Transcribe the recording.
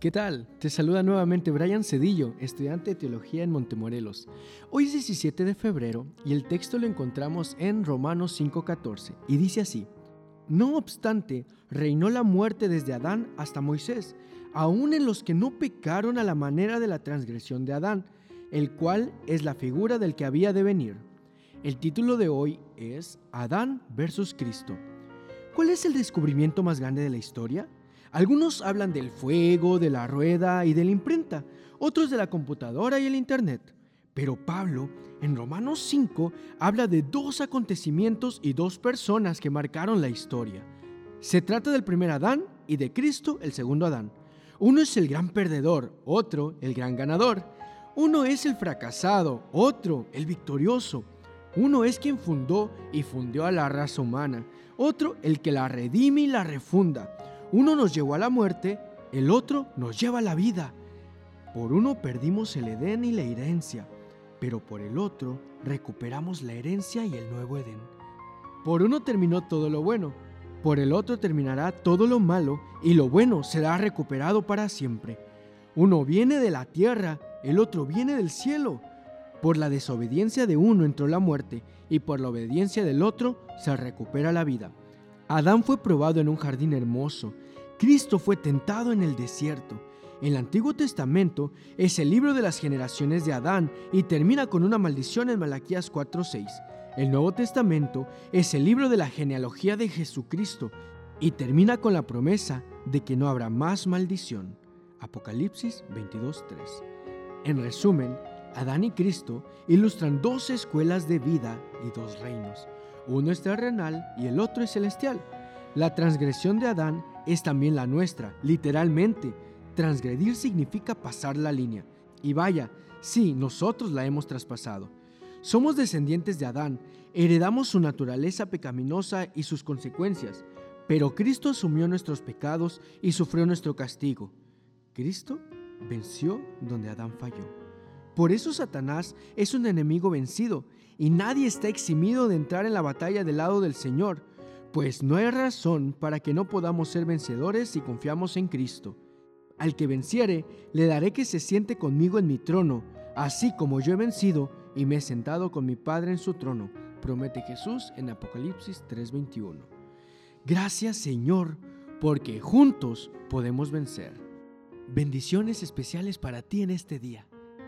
¿Qué tal? Te saluda nuevamente Brian Cedillo, estudiante de teología en Montemorelos. Hoy es 17 de febrero y el texto lo encontramos en Romanos 5:14 y dice así: No obstante, reinó la muerte desde Adán hasta Moisés, aun en los que no pecaron a la manera de la transgresión de Adán, el cual es la figura del que había de venir. El título de hoy es Adán versus Cristo. ¿Cuál es el descubrimiento más grande de la historia? Algunos hablan del fuego, de la rueda y de la imprenta, otros de la computadora y el Internet. Pero Pablo, en Romanos 5, habla de dos acontecimientos y dos personas que marcaron la historia. Se trata del primer Adán y de Cristo, el segundo Adán. Uno es el gran perdedor, otro el gran ganador. Uno es el fracasado, otro el victorioso. Uno es quien fundó y fundió a la raza humana, otro el que la redime y la refunda. Uno nos llevó a la muerte, el otro nos lleva a la vida. Por uno perdimos el Edén y la herencia, pero por el otro recuperamos la herencia y el nuevo Edén. Por uno terminó todo lo bueno, por el otro terminará todo lo malo y lo bueno será recuperado para siempre. Uno viene de la tierra, el otro viene del cielo. Por la desobediencia de uno entró la muerte y por la obediencia del otro se recupera la vida. Adán fue probado en un jardín hermoso. Cristo fue tentado en el desierto. El Antiguo Testamento es el libro de las generaciones de Adán y termina con una maldición en Malaquías 4:6. El Nuevo Testamento es el libro de la genealogía de Jesucristo y termina con la promesa de que no habrá más maldición. Apocalipsis 22:3. En resumen, Adán y Cristo ilustran dos escuelas de vida y dos reinos. Uno es terrenal y el otro es celestial. La transgresión de Adán es también la nuestra, literalmente. Transgredir significa pasar la línea. Y vaya, sí, nosotros la hemos traspasado. Somos descendientes de Adán, heredamos su naturaleza pecaminosa y sus consecuencias, pero Cristo asumió nuestros pecados y sufrió nuestro castigo. Cristo venció donde Adán falló. Por eso Satanás es un enemigo vencido y nadie está eximido de entrar en la batalla del lado del Señor, pues no hay razón para que no podamos ser vencedores si confiamos en Cristo. Al que venciere, le daré que se siente conmigo en mi trono, así como yo he vencido y me he sentado con mi Padre en su trono, promete Jesús en Apocalipsis 3:21. Gracias Señor, porque juntos podemos vencer. Bendiciones especiales para ti en este día.